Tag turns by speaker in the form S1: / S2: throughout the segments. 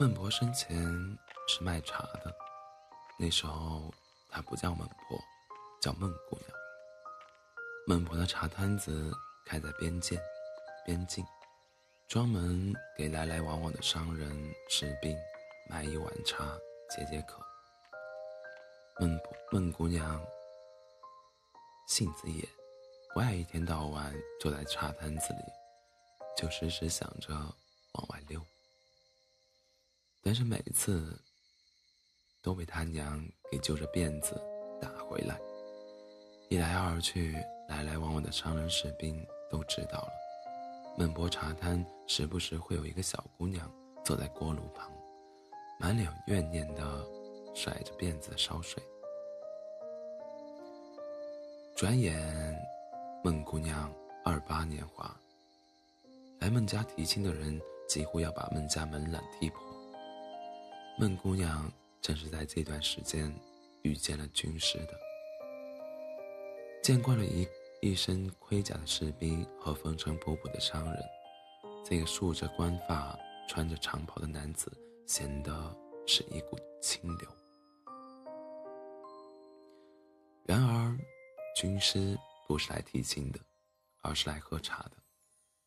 S1: 孟婆生前是卖茶的，那时候她不叫孟婆，叫孟姑娘。孟婆的茶摊子开在边界、边境，专门给来来往往的商人、士兵买一碗茶解解渴。孟婆孟姑娘性子野，不爱一天到晚坐在茶摊子里，就时时想着。但是每次都被他娘给揪着辫子打回来。一来二去，来来往往的商人士兵都知道了，孟婆茶摊时不时会有一个小姑娘坐在锅炉旁，满脸怨念的甩着辫子烧水。转眼，孟姑娘二八年华，来孟家提亲的人几乎要把孟家门栏踢破。孟姑娘正是在这段时间遇见了军师的。见惯了一一身盔甲的士兵和风尘仆仆的商人，这个束着官发、穿着长袍的男子显得是一股清流。然而，军师不是来提亲的，而是来喝茶的。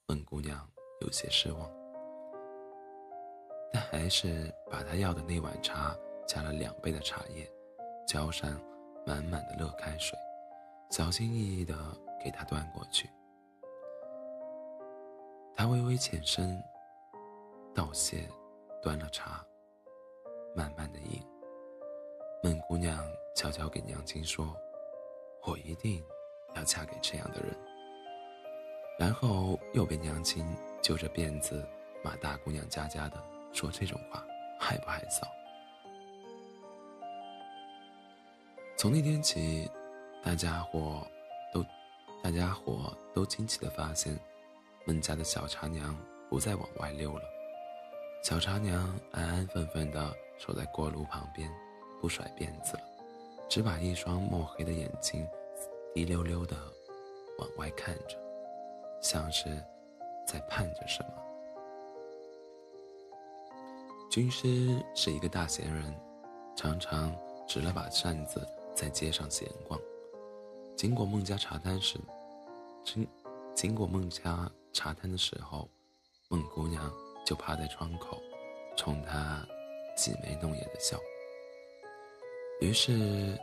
S1: 孟姑娘有些失望。但还是把他要的那碗茶加了两倍的茶叶，浇上满满的热开水，小心翼翼地给他端过去。他微微欠身，道谢，端了茶，慢慢的饮。孟姑娘悄悄给娘亲说：“我一定要嫁给这样的人。”然后又被娘亲揪着辫子骂大姑娘家家的。说这种话害不害臊？从那天起，大家伙都大家伙都惊奇的发现，孟家的小茶娘不再往外溜了。小茶娘安安分分的守在锅炉旁边，不甩辫子了，只把一双墨黑的眼睛滴溜溜的往外看着，像是在盼着什么。军师是一个大闲人，常常执了把扇子在街上闲逛。经过孟家茶摊时，经经过孟家茶摊的时候，孟姑娘就趴在窗口，冲他挤眉弄眼的笑。于是，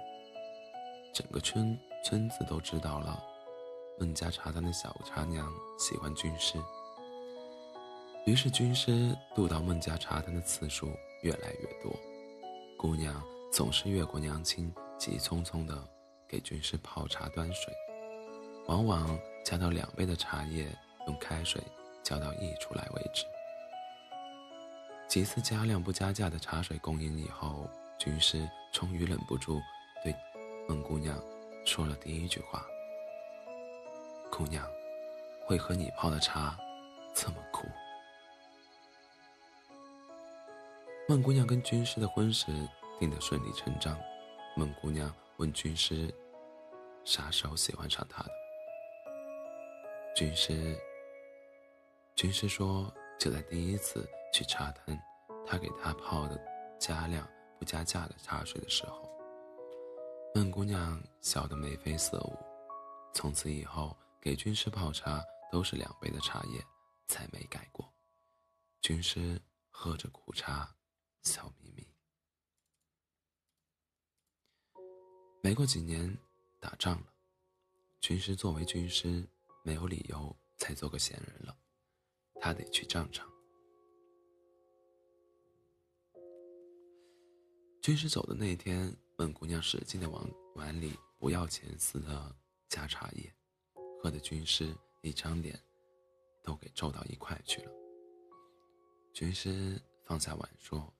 S1: 整个村村子都知道了，孟家茶摊的小茶娘喜欢军师。于是，军师渡到孟家茶摊的次数越来越多，姑娘总是越过娘亲，急匆匆地给军师泡茶端水，往往加到两杯的茶叶，用开水浇到溢出来为止。几次加量不加价的茶水供应以后，军师终于忍不住对孟姑娘说了第一句话：“姑娘，为何你泡的茶这么苦？”孟姑娘跟军师的婚事定得顺理成章。孟姑娘问军师：“啥时候喜欢上他的？”军师。军师说：“就在第一次去茶摊，他给他泡的加量不加价的茶水的时候。”孟姑娘笑得眉飞色舞。从此以后，给军师泡茶都是两杯的茶叶，再没改过。军师喝着苦茶。笑眯眯。没过几年，打仗了，军师作为军师，没有理由再做个闲人了，他得去战场。军师走的那天，本姑娘使劲的往碗里不要钱似的加茶叶，喝的军师一张脸都给皱到一块去了。军师放下碗说。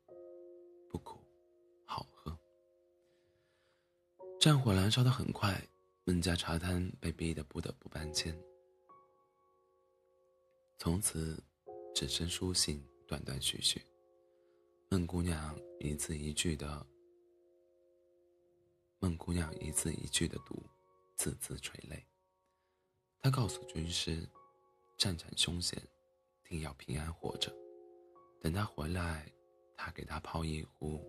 S1: 不苦，好喝。战火燃烧的很快，孟家茶摊被逼得不得不搬迁。从此，只剩书信断断续续。孟姑娘一字一句的，孟姑娘一字一句的读，字字垂泪。她告诉军师，战场凶险，定要平安活着。等他回来。他给他泡一壶。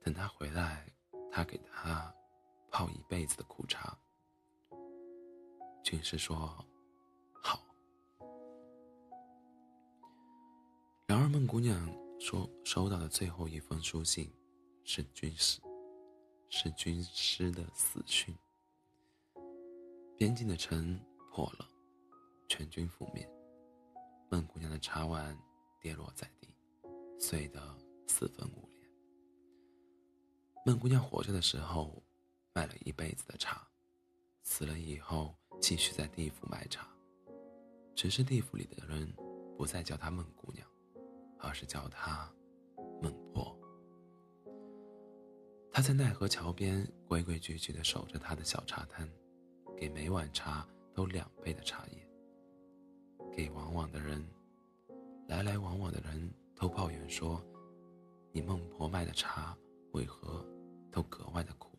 S1: 等他回来，他给他泡一辈子的苦茶。军师说：“好。”然而，孟姑娘说收到的最后一封书信，是军师，是军师的死讯。边境的城破了，全军覆灭。孟姑娘的茶碗跌落在地，碎得四分五裂。孟姑娘活着的时候卖了一辈子的茶，死了以后继续在地府卖茶，只是地府里的人不再叫她孟姑娘，而是叫她孟婆。她在奈何桥边规规矩矩地守着她的小茶摊，给每碗茶都两倍的茶叶。给往往的人，来来往往的人都抱怨说：“你孟婆卖的茶为何都格外的苦？”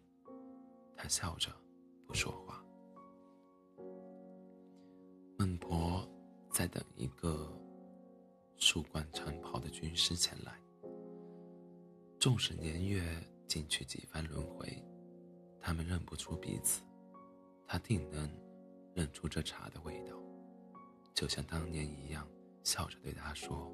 S1: 他笑着不说话。孟婆在等一个束冠长袍的军师前来。纵使年月进去几番轮回，他们认不出彼此，他定能认出这茶的味道。就像当年一样，笑着对他说：“。”